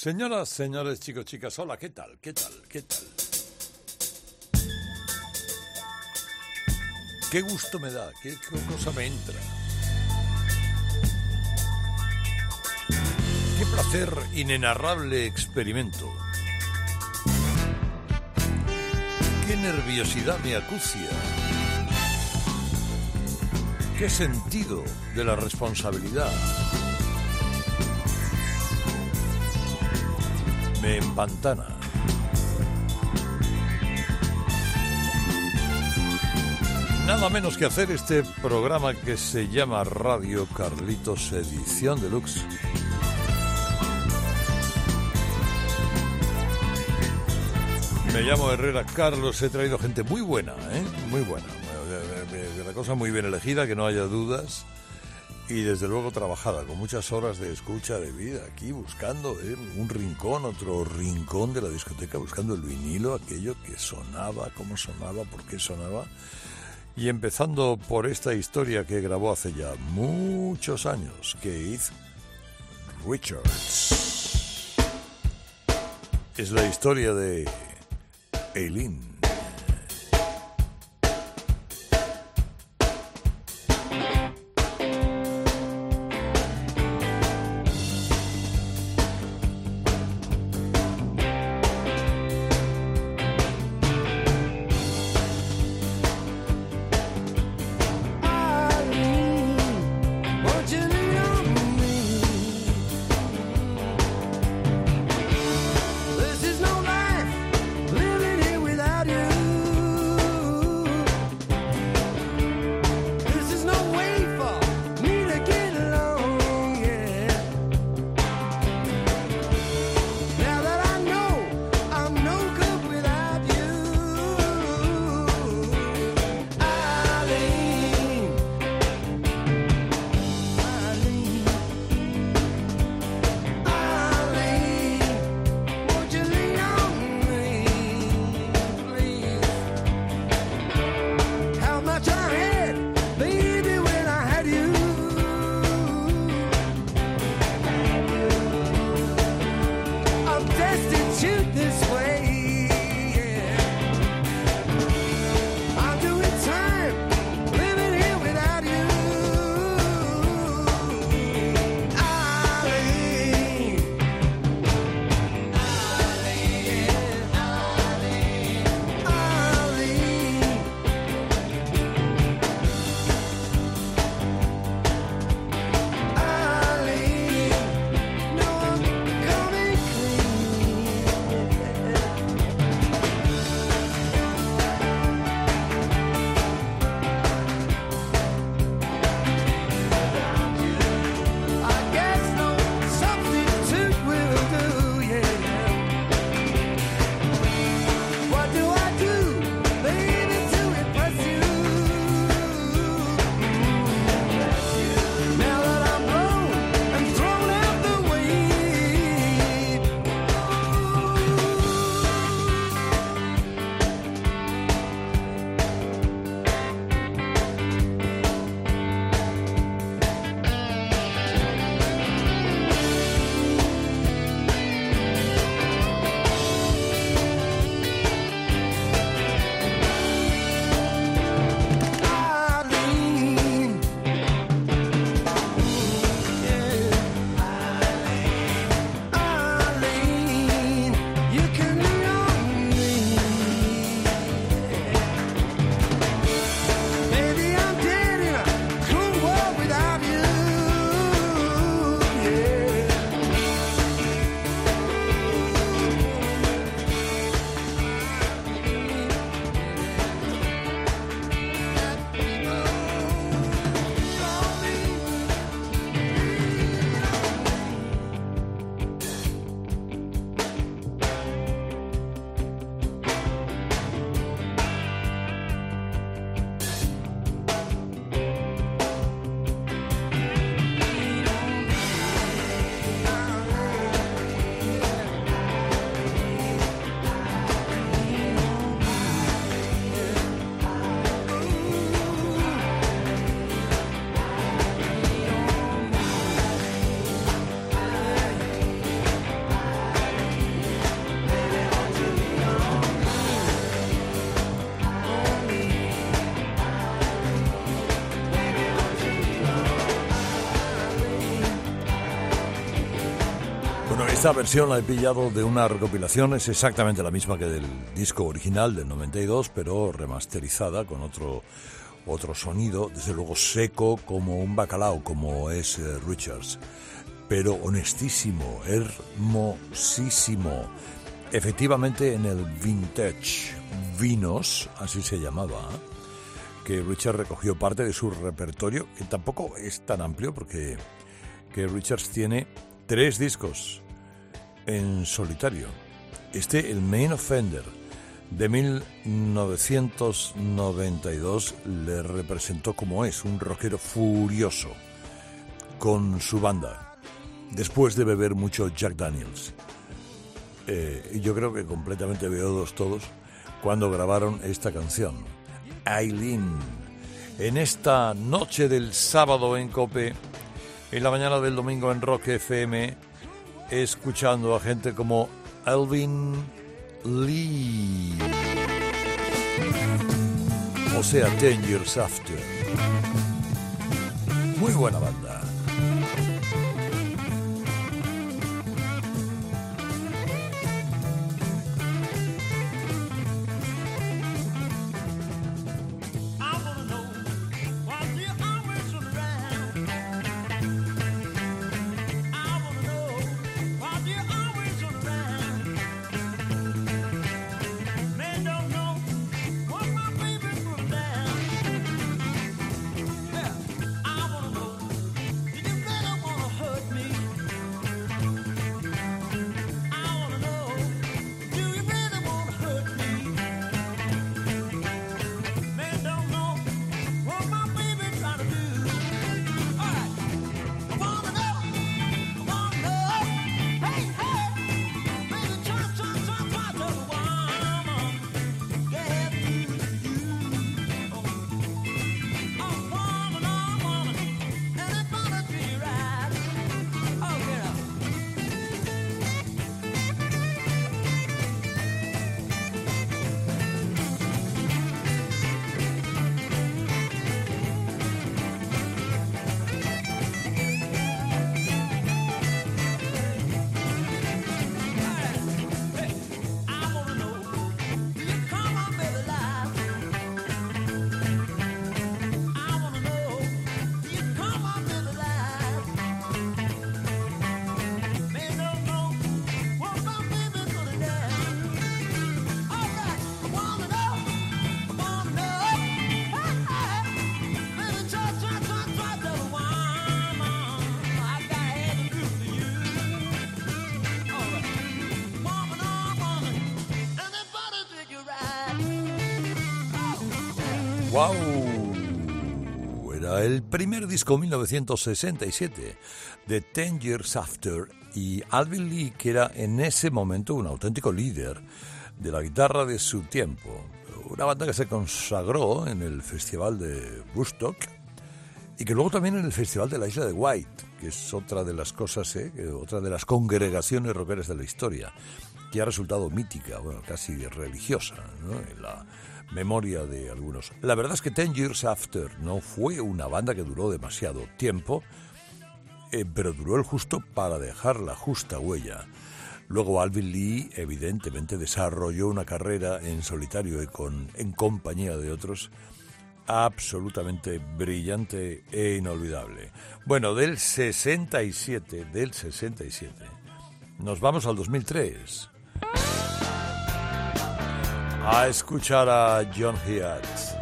Señoras, señores, chicos, chicas, hola, ¿qué tal? ¿Qué tal? ¿Qué tal? Qué gusto me da, qué, cosa me entra. Qué placer inenarrable experimento. Qué nerviosidad me acucia. Qué sentido de la responsabilidad. Me empantana. Nada menos que hacer este programa que se llama Radio Carlitos Edición Deluxe. Me llamo Herrera Carlos, he traído gente muy buena, ¿eh? muy buena. La cosa muy bien elegida, que no haya dudas. Y desde luego trabajada, con muchas horas de escucha de vida, aquí buscando ¿eh? un rincón, otro rincón de la discoteca, buscando el vinilo, aquello que sonaba, cómo sonaba, por qué sonaba. Y empezando por esta historia que grabó hace ya muchos años, Keith Richards. Es la historia de Eileen. Bueno, esta versión la he pillado de una recopilación, es exactamente la misma que del disco original del 92, pero remasterizada con otro, otro sonido, desde luego seco como un bacalao, como es eh, Richards, pero honestísimo, hermosísimo. Efectivamente en el vintage vinos, así se llamaba, que Richard recogió parte de su repertorio, que tampoco es tan amplio porque que Richards tiene tres discos en solitario. Este, el Main Offender, de 1992, le representó como es, un rockero furioso, con su banda, después de beber mucho Jack Daniels. Eh, yo creo que completamente veodos todos cuando grabaron esta canción. Aileen. En esta noche del sábado en Cope, en la mañana del domingo en Rock FM, escuchando a gente como Alvin Lee. O sea, Ten Years After. Muy buena banda. ¡Wow! Era el primer disco 1967 de Ten Years After y Alvin Lee, que era en ese momento un auténtico líder de la guitarra de su tiempo. Una banda que se consagró en el Festival de Woodstock y que luego también en el Festival de la Isla de White, que es otra de las cosas, ¿eh? otra de las congregaciones rockeras de la historia, que ha resultado mítica, bueno, casi religiosa, ¿no? Memoria de algunos. La verdad es que Ten Years After no fue una banda que duró demasiado tiempo, eh, pero duró el justo para dejar la justa huella. Luego Alvin Lee evidentemente desarrolló una carrera en solitario y con, en compañía de otros absolutamente brillante e inolvidable. Bueno, del 67, del 67, nos vamos al 2003 a escuchar a John Hiatt.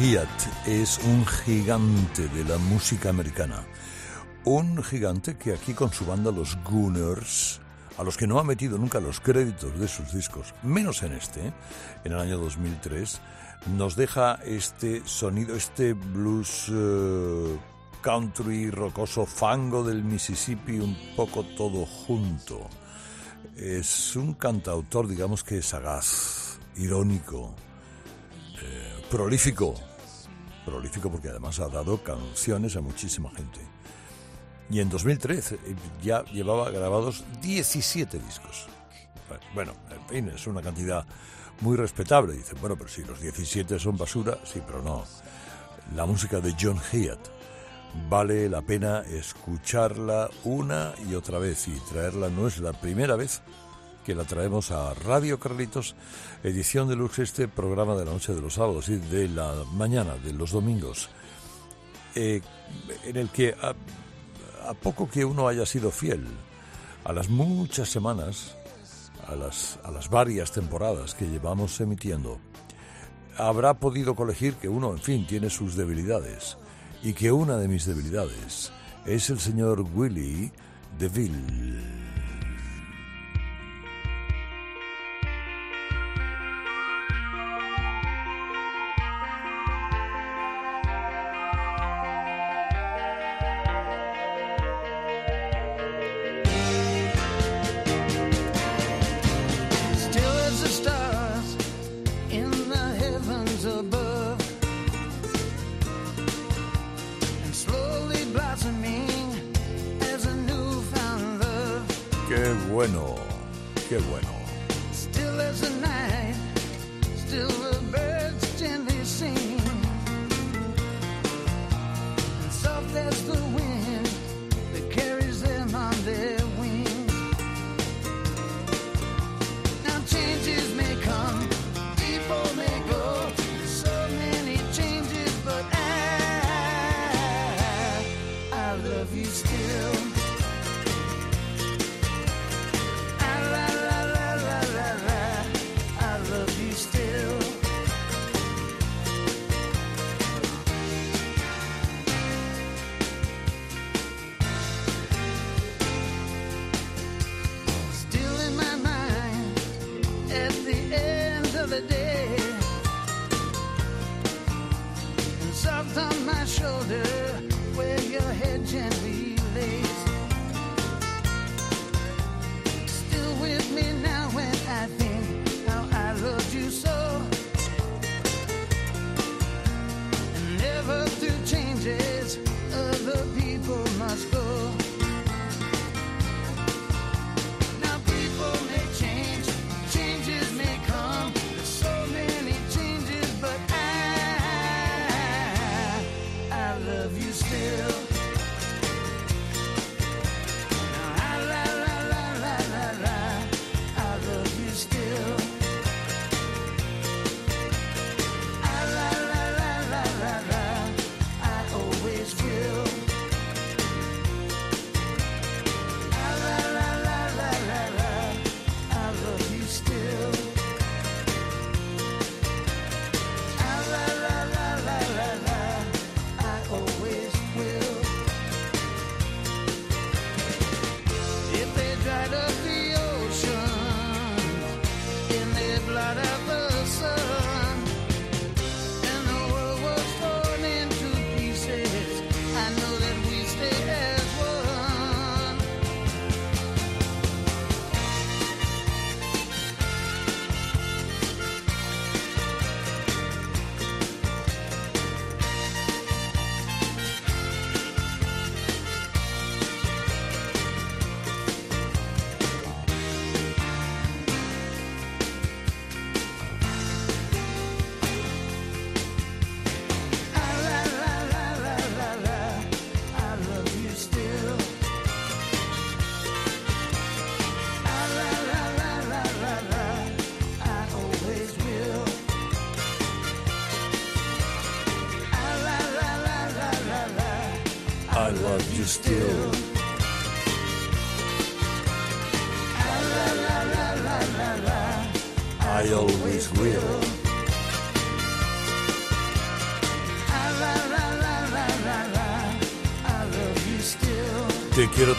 Hiatt es un gigante de la música americana. Un gigante que aquí con su banda Los Gunners, a los que no ha metido nunca los créditos de sus discos, menos en este, en el año 2003, nos deja este sonido, este blues eh, country rocoso fango del Mississippi, un poco todo junto. Es un cantautor, digamos que sagaz, irónico, eh, prolífico, prolífico porque además ha dado canciones a muchísima gente. Y en 2013 eh, ya llevaba grabados 17 discos. Bueno, en fin, es una cantidad muy respetable. Dicen, bueno, pero si los 17 son basura, sí, pero no. La música de John Hiatt vale la pena escucharla una y otra vez y traerla no es la primera vez que la traemos a Radio Carlitos, edición de Lux, este programa de la noche de los sábados y de la mañana de los domingos, eh, en el que a, a poco que uno haya sido fiel a las muchas semanas, a las, a las varias temporadas que llevamos emitiendo, habrá podido colegir que uno, en fin, tiene sus debilidades y que una de mis debilidades es el señor Willy DeVille.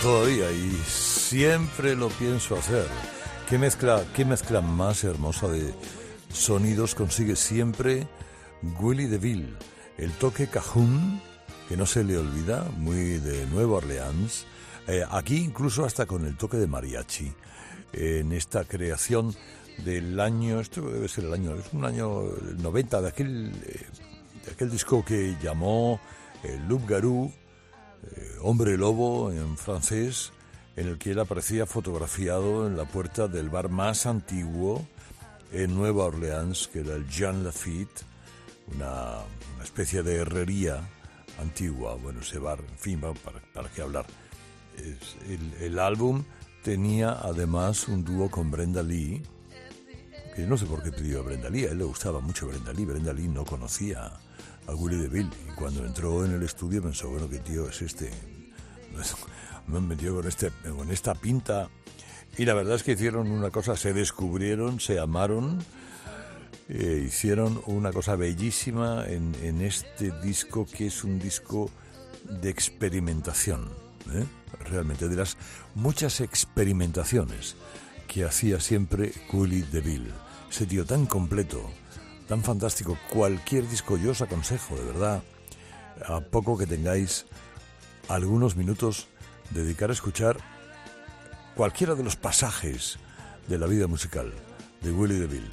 Todavía y siempre lo pienso hacer. ¿Qué mezcla, qué mezcla más hermosa de sonidos consigue siempre Willy DeVille? El toque cajún, que no se le olvida, muy de Nueva Orleans. Eh, aquí incluso hasta con el toque de mariachi. en esta creación del año, esto debe ser el año, es un año 90, de aquel, eh, de aquel disco que llamó eh, Loup Garou, Hombre Lobo en francés, en el que él aparecía fotografiado en la puerta del bar más antiguo en Nueva Orleans, que era el Jean Lafitte, una, una especie de herrería antigua. Bueno, ese bar, en fin, para, para qué hablar. Es- el, el álbum tenía además un dúo con Brenda Lee, que no sé por qué pidió a Brenda Lee, a él le gustaba mucho Brenda Lee, Brenda Lee no conocía a Willie DeVille y cuando entró en el estudio pensó, bueno, ¿qué tío es este? Me han metido con, este, con esta pinta y la verdad es que hicieron una cosa, se descubrieron, se amaron, eh, hicieron una cosa bellísima en, este disco que es un disco de experimentación, ¿eh? realmente de las muchas experimentaciones que hacía siempre Willie DeVille. Ese tío tan completo, tan fantástico. Cualquier disco yo os aconsejo, de verdad, a poco que tengáis algunos minutos, dedicar a escuchar cualquiera de los pasajes de la vida musical de Willie DeVille.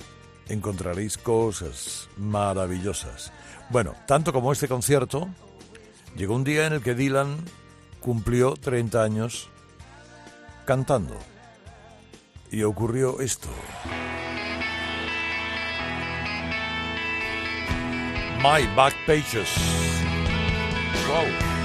Encontraréis cosas maravillosas. Bueno, tanto como este concierto, llegó un día en el que Dylan cumplió 30 años cantando. Y ocurrió esto. My Back Pages. Wow.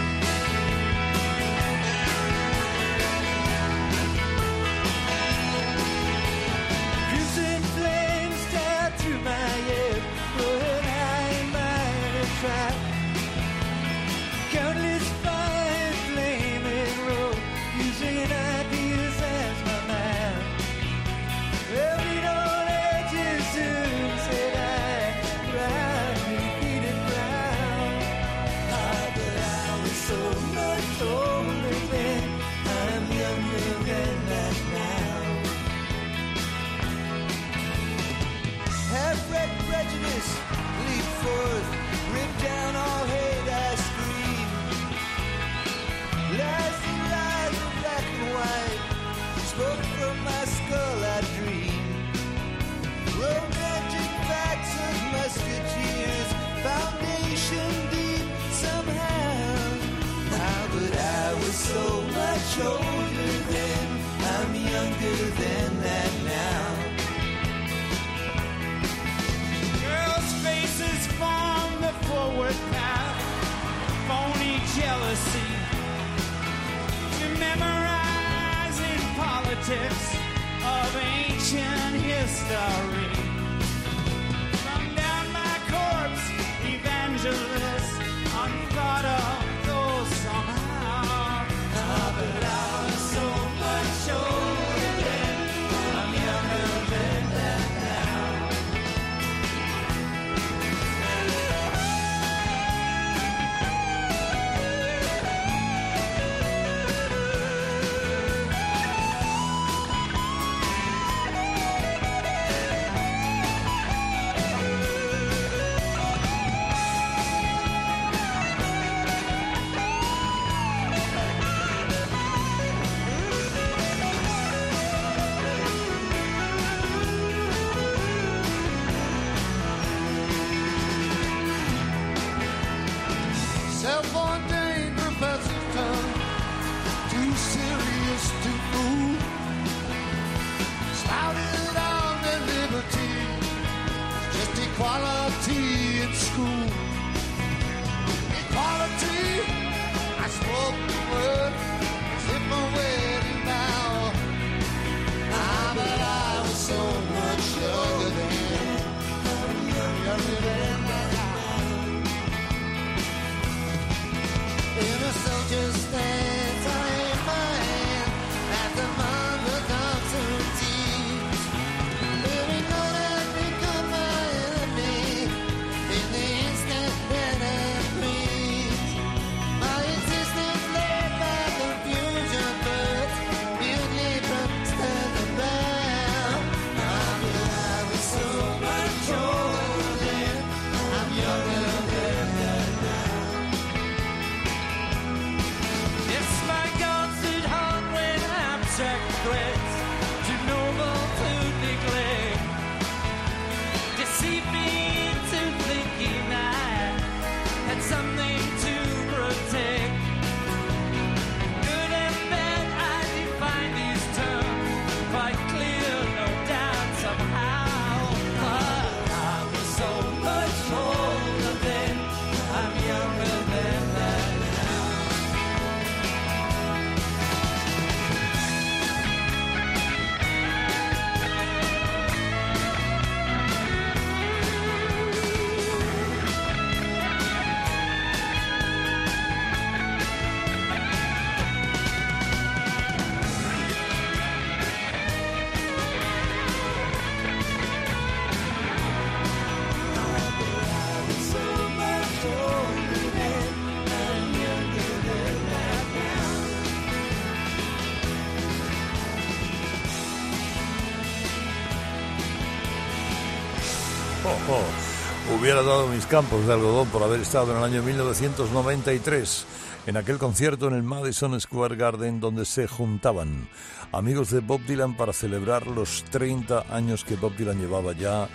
Hubiera dado mis campos de algodón por haber estado en el año 1993 en aquel concierto en el Madison Square Garden donde se juntaban amigos de Bob Dylan para celebrar los 30 años que Bob Dylan llevaba ya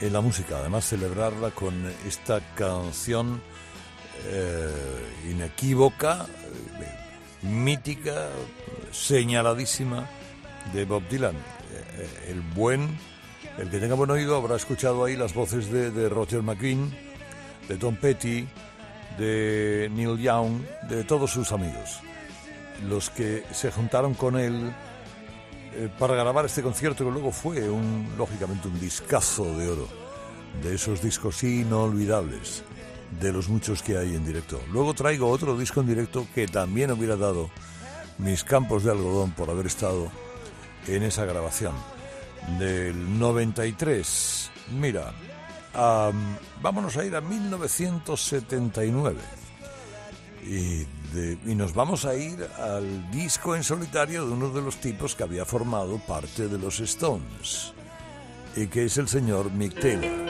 en la música. Además, celebrarla con esta canción eh, inequívoca, eh, mítica, señaladísima de Bob Dylan. Eh, el buen, el que tenga buen oído habrá escuchado ahí las voces de, Roger McGuinn, de Tom Petty, de Neil Young, de todos sus amigos, los que se juntaron con él eh, para grabar este concierto que luego fue un, lógicamente un discazo de oro, de esos discos inolvidables, de los muchos que hay en directo. Luego traigo otro disco en directo que también hubiera dado mis campos de algodón por haber estado en esa grabación del 93. Mira, am, vámonos a ir a 1979. Y, de- y nos vamos a ir al disco en solitario de uno de los tipos que había formado parte de los Stones, y que es el señor Mick Taylor.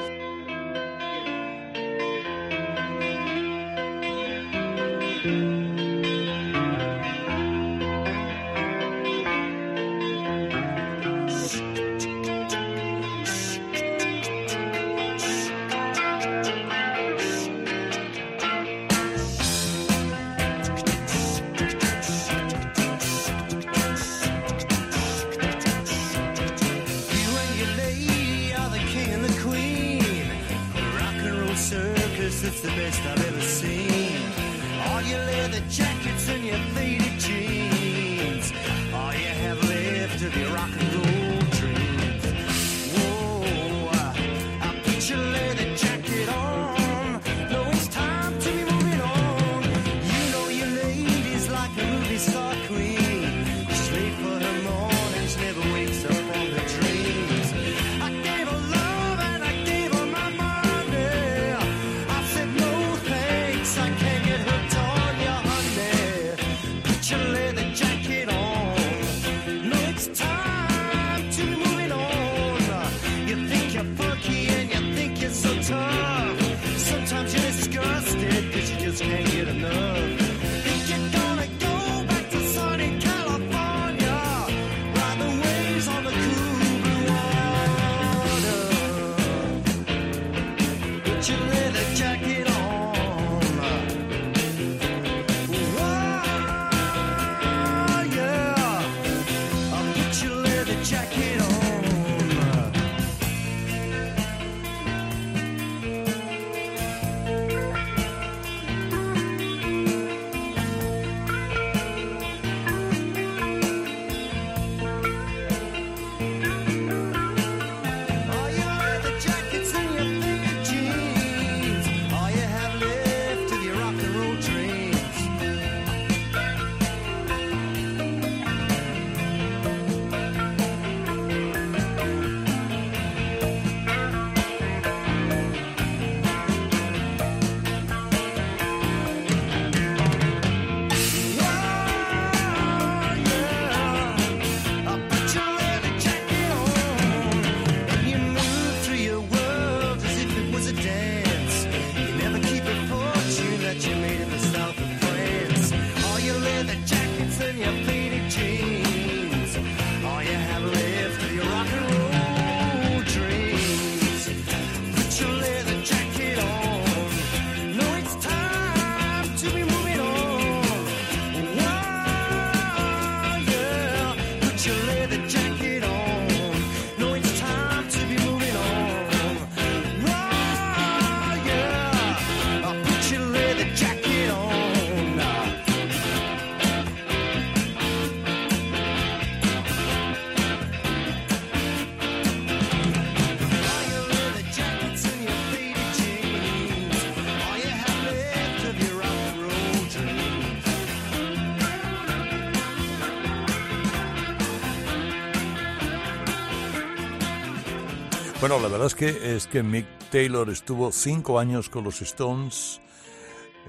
Bueno, la verdad es que es que Mick Taylor estuvo cinco años con los Stones.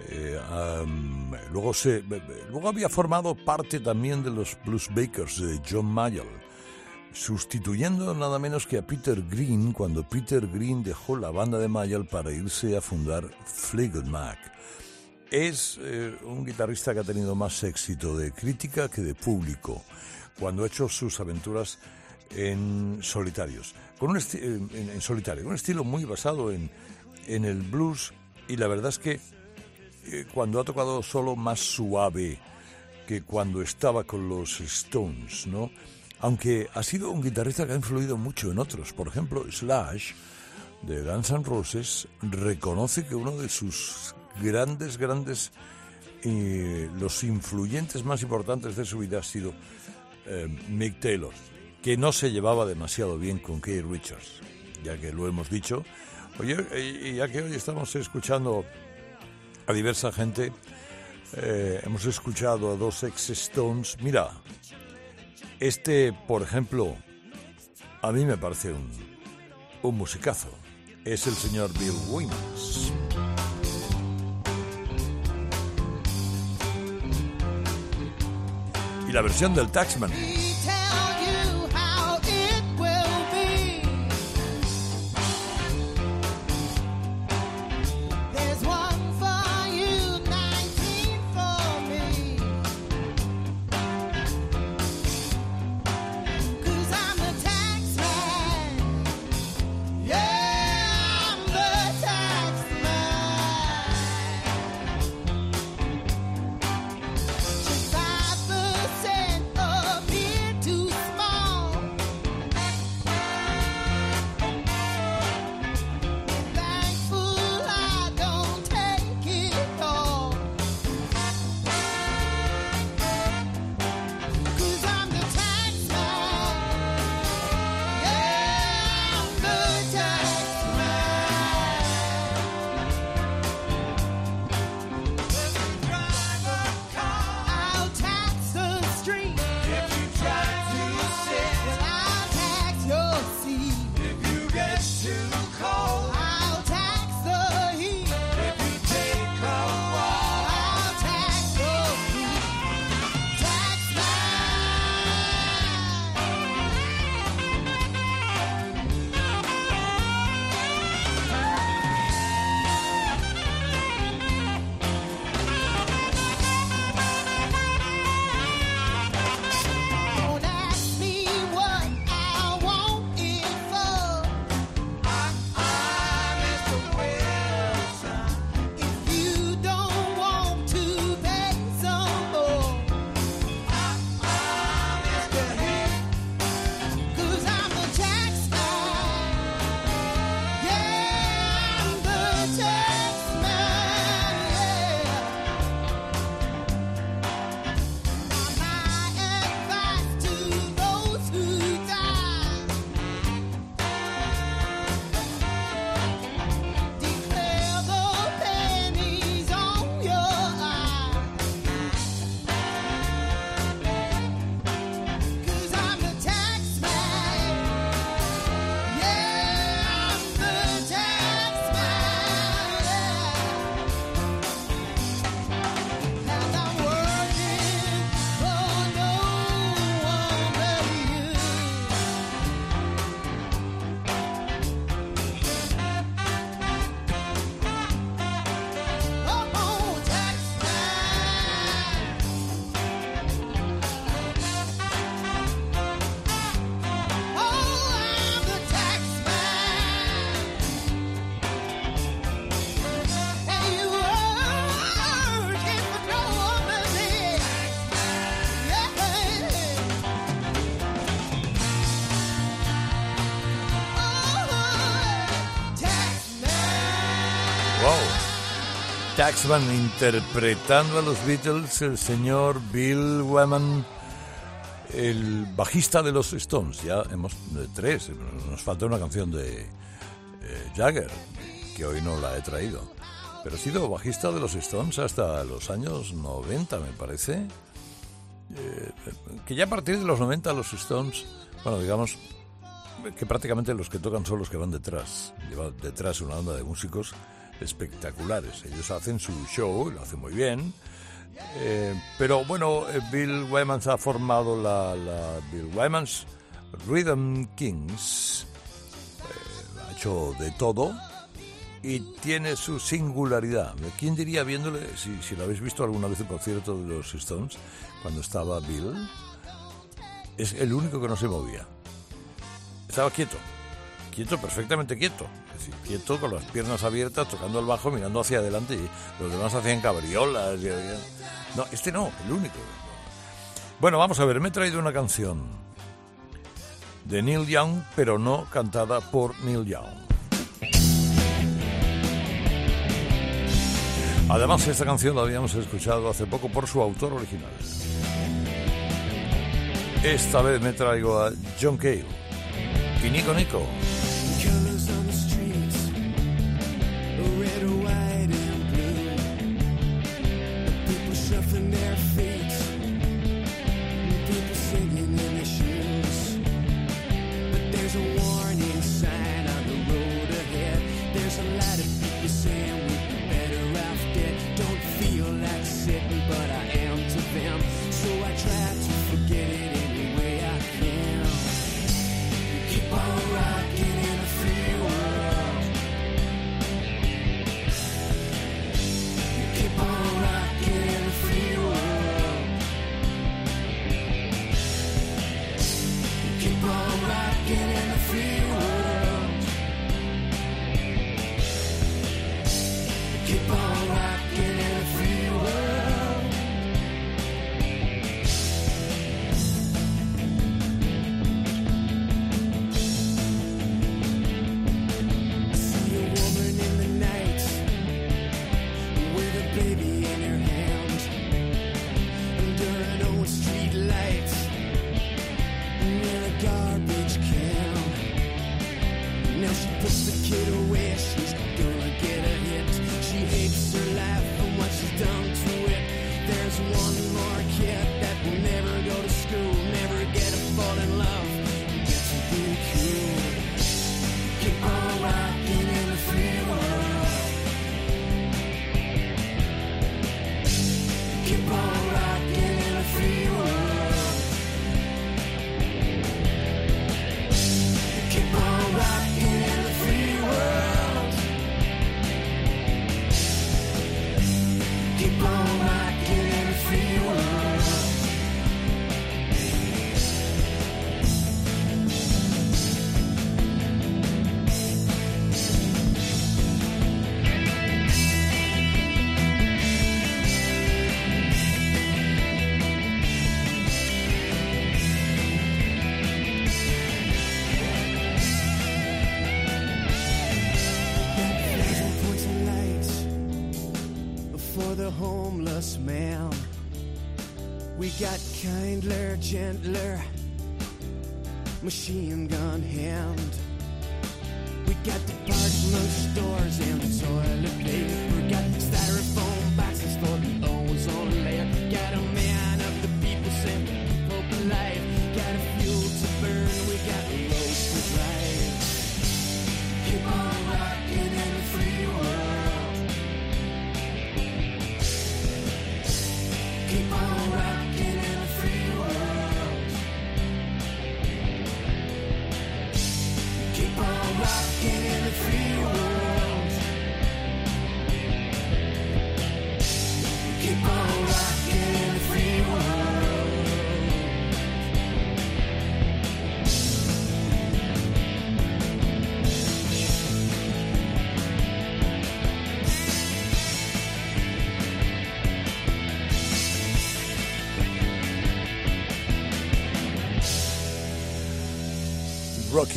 eh, luego se, luego había formado parte también de los Blues Bakers de John Mayall. sustituyendo nada menos que a Peter Green cuando Peter Green dejó la banda de Mayall para irse a fundar Fleetwood Mac. Es eh, un guitarrista que ha tenido más éxito de crítica que de público cuando ha hecho sus aventuras en solitarios, con un en, en solitario, un estilo muy basado en, en el blues y la verdad es que eh, cuando ha tocado solo más suave que cuando estaba con los Stones, ¿no? Aunque ha sido un guitarrista que ha influido mucho en otros. Por ejemplo, Slash, de Guns N' Roses, reconoce que uno de sus grandes, grandes, eh, los influyentes más importantes de su vida ha sido eh, Mick Taylor, que no se llevaba demasiado bien con Keith Richards, ya que lo hemos dicho. Y ya que hoy estamos escuchando a diversa gente, eh, hemos escuchado a dos ex Stones. Mira, este, por ejemplo, a mí me parece un, un musicazo. Es el señor Bill Wings. Y la versión del Taxman. Taxman interpretando a los Beatles, el señor Bill Wyman, el bajista de los Stones. Ya hemos de tres, nos falta una canción de eh, Jagger, que hoy no la he traído. Pero ha sido bajista de los Stones hasta los años 90, me parece. Eh, que ya a partir de los 90 los Stones, bueno, digamos que prácticamente los que tocan son los que van detrás. Lleva detrás una banda de músicos espectaculares. Ellos hacen su show, lo hacen muy bien. Eh, pero bueno, eh, Bill Wymans ha formado la, la Bill Wymans Rhythm Kings eh, ha hecho de todo y tiene su singularidad. ¿Quién diría viéndole, si, si lo habéis visto alguna vez en concierto de los Stones, cuando estaba Bill, es el único que no se movía. Estaba quieto, quieto, perfectamente quieto. Quieto con las piernas abiertas, tocando el bajo, mirando hacia adelante y los demás hacían cabriolas. y- No, este no, el único. Bueno, vamos a ver, me he traído una canción de Neil Young, pero no cantada por Neil Young. Además, esta canción la habíamos escuchado hace poco por su autor original. Esta vez me traigo a John Cale y Nico Nico. Gentler, machine gun hand.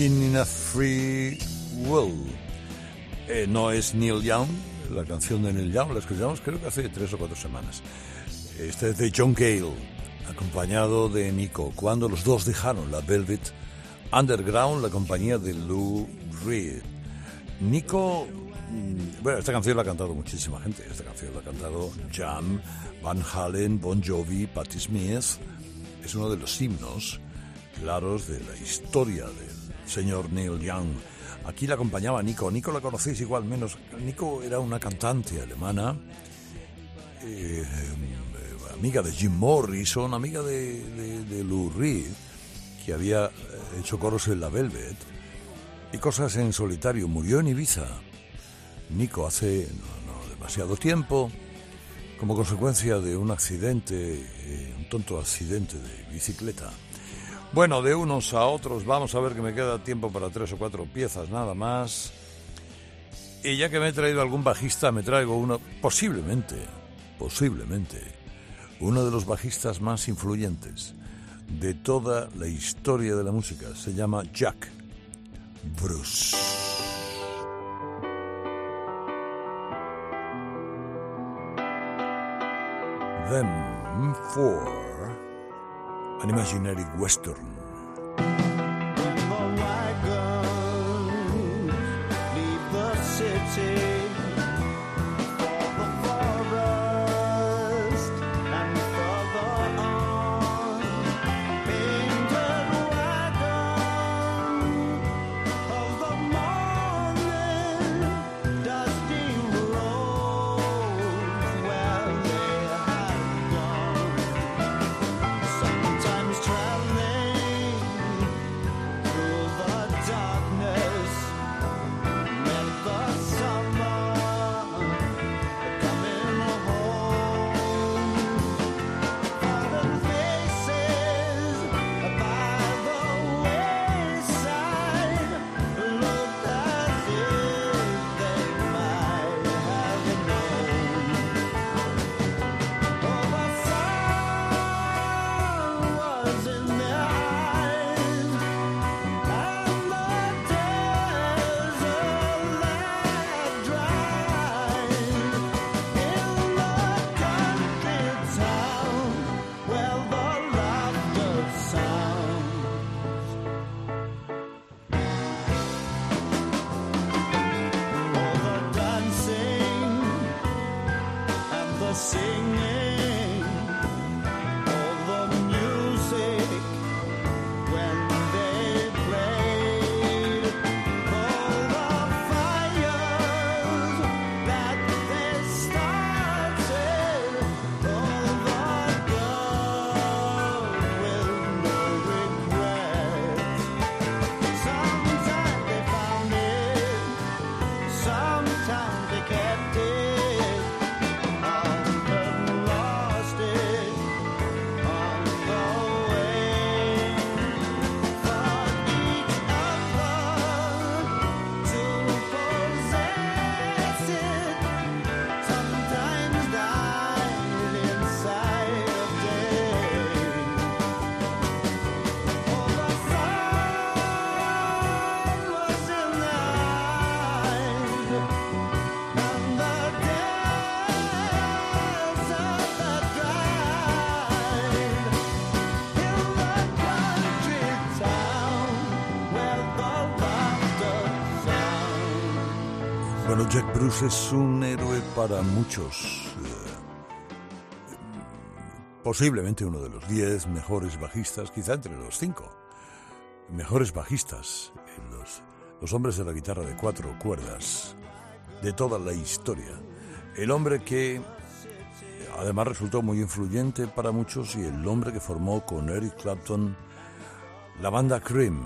Rocking in a Free World. Eh, no es Neil Young, la canción de Neil Young, la escuchamos creo que hace tres o cuatro semanas. Este es de John Cale, acompañado de Nico, cuando los dos dejaron la Velvet Underground, la compañía de Lou Reed. Nico, mm, bueno, esta canción la ha cantado muchísima gente, esta canción la ha cantado Jam, Van Halen, Bon Jovi, Patti Smith, es uno de los himnos claros de la historia del señor Neil Young. Aquí la acompañaba Nico. Nico la conocéis igual menos. Nico era una cantante alemana, eh, amiga de Jim Morrison, amiga de Lou Reed, que había eh, hecho coros en la Velvet y cosas en solitario. Murió en Ibiza. Nico hace no, no demasiado tiempo como consecuencia de un accidente, eh, un tonto accidente de bicicleta. Bueno, de unos a otros, vamos a ver que me queda tiempo para tres o cuatro piezas nada más. Y ya que me he traído algún bajista, me traigo uno, posiblemente, posiblemente, uno de los bajistas más influyentes de toda la historia de la música. Se llama Jack Bruce. Them for an imaginary western. Bruce es un héroe para muchos. eh, posiblemente uno de los 10 mejores bajistas, quizá entre los 5 mejores bajistas, los, los hombres de la guitarra de cuatro cuerdas de toda la historia. El hombre que además resultó muy influyente para muchos y el hombre que formó con Eric Clapton la banda Cream,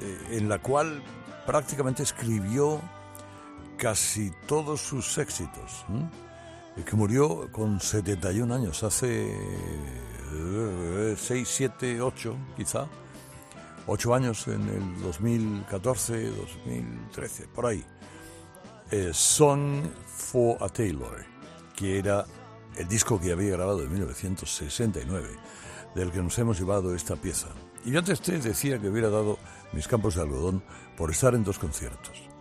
eh, en la cual prácticamente escribió casi todos sus éxitos. Y que murió con 71 años, hace 6, 7, 8 quizá. 8 años en el 2014, 2013, por ahí. Eh, Song for a Taylor, que era el disco que había grabado en 1969, del que nos hemos llevado esta pieza. Y yo antes te decía que hubiera dado mis campos de algodón por estar en dos conciertos.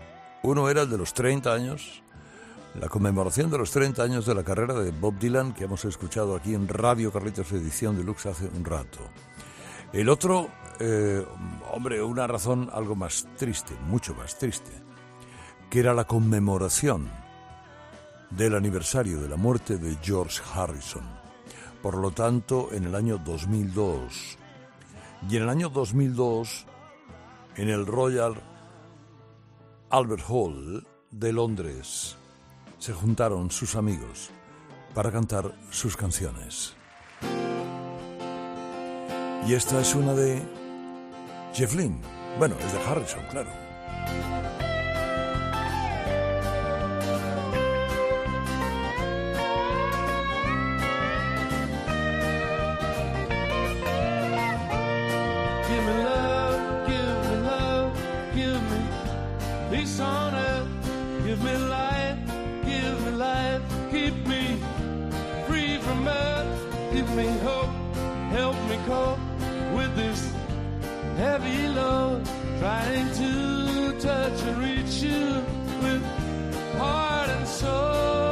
Uno era el de los 30 años, la conmemoración de los 30 años de la carrera de Bob Dylan, que hemos escuchado aquí en Radio Carlitos Edición Deluxe hace un rato. El otro, eh, hombre, una razón algo más triste, mucho más triste, que era la conmemoración del aniversario de la muerte de George Harrison. Por lo tanto, en el año 2002. Y en el año 2002, en el Royal Albert Hall de Londres, se juntaron sus amigos para cantar sus canciones. Y esta es una de Jeff Lynne. Bueno, es de Harrison, claro. Give me hope, help me cope with this heavy load. Trying to touch and reach you with heart and soul.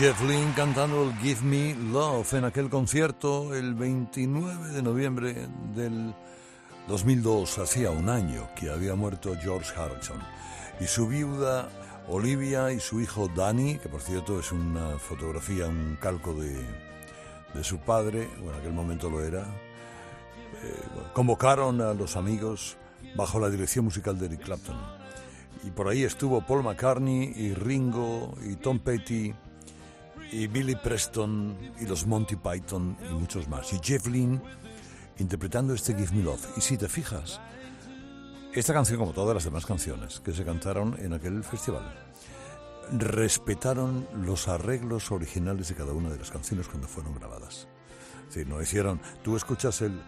Jeff Lynne cantando el Give Me Love en aquel concierto el 29 de noviembre del 2002, hacía un año que había muerto George Harrison. Y su viuda Olivia y su hijo Danny, que por cierto es una fotografía, un calco de, de su padre, bueno, en aquel momento lo era, eh, convocaron a los amigos bajo la dirección musical de Eric Clapton. Y por ahí estuvo Paul McCartney y Ringo y Tom Petty y Billy Preston y los Monty Python y muchos más. Y Jeff Lynne interpretando este Give Me Love. Y si te fijas, esta canción, como todas las demás canciones que se cantaron en aquel festival, respetaron los arreglos originales de cada una de las canciones cuando fueron grabadas. Es decir, no hicieron. Tú escuchas el,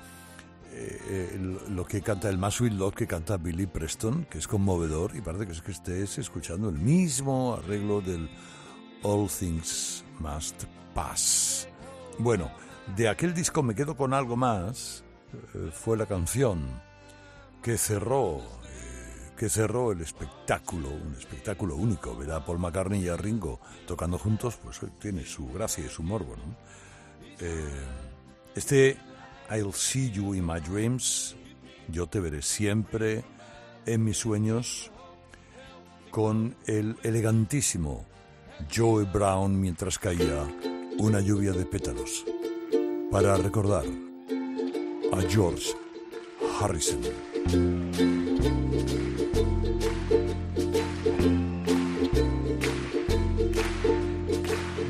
eh, el- lo que canta el más Sweet Love que canta Billy Preston, que es conmovedor, y parece que es que estés escuchando el mismo arreglo del All Things Must Pass. Bueno, de aquel disco me quedo con algo más. eh, fue la canción que cerró, eh, que cerró el espectáculo, un espectáculo único. Ver a Paul McCartney y Ringo tocando juntos, pues eh, tiene su gracia y su morbo. ¿no? Este I'll see you in my dreams, yo te veré siempre en mis sueños, con el elegantísimo Joe Brown mientras caía una lluvia de pétalos, para recordar a George Harrison.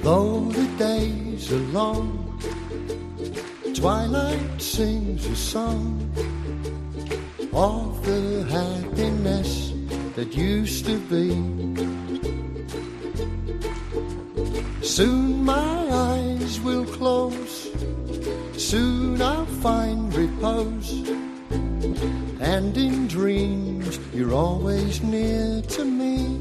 Though the days are long, twilight sings a song of the happiness that used to be. Soon my eyes will close, soon I'll find repose. And in dreams, you're always near to me.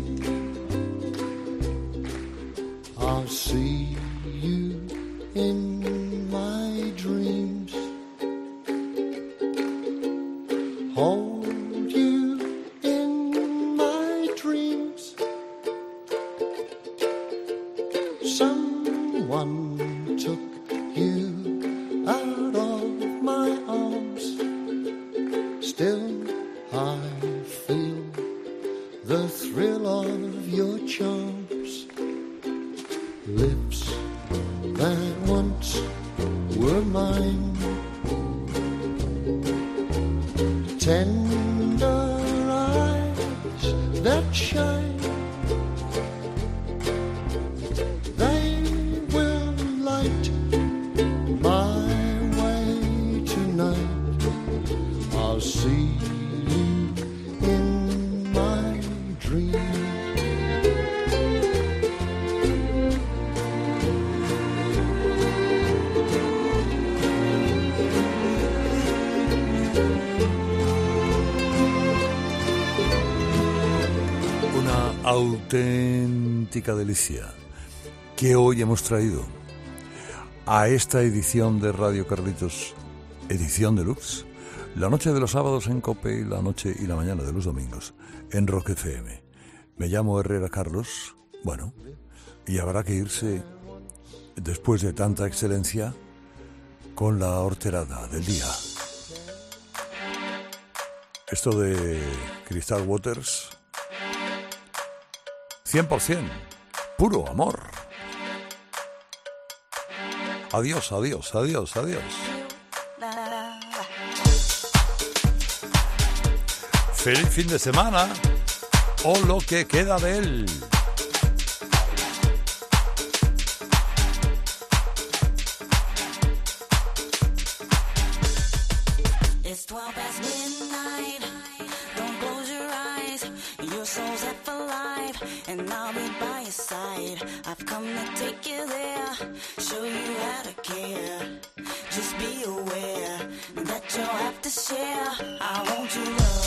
auténtica delicia que hoy hemos traído a esta edición de Radio Carlitos, edición deluxe, la noche de los sábados en Cope y la noche y la mañana de los domingos en Rock FM. Me llamo Herrera Carlos, bueno, y habrá que irse después de tanta excelencia con la horterada del día. Esto de Crystal Waters 100%. Puro amor. Adiós, adiós, adiós, adiós. Feliz fin de semana o lo que queda de él. I've come to take you there, show you how to care. Just be aware that you'll have to share. I want you love.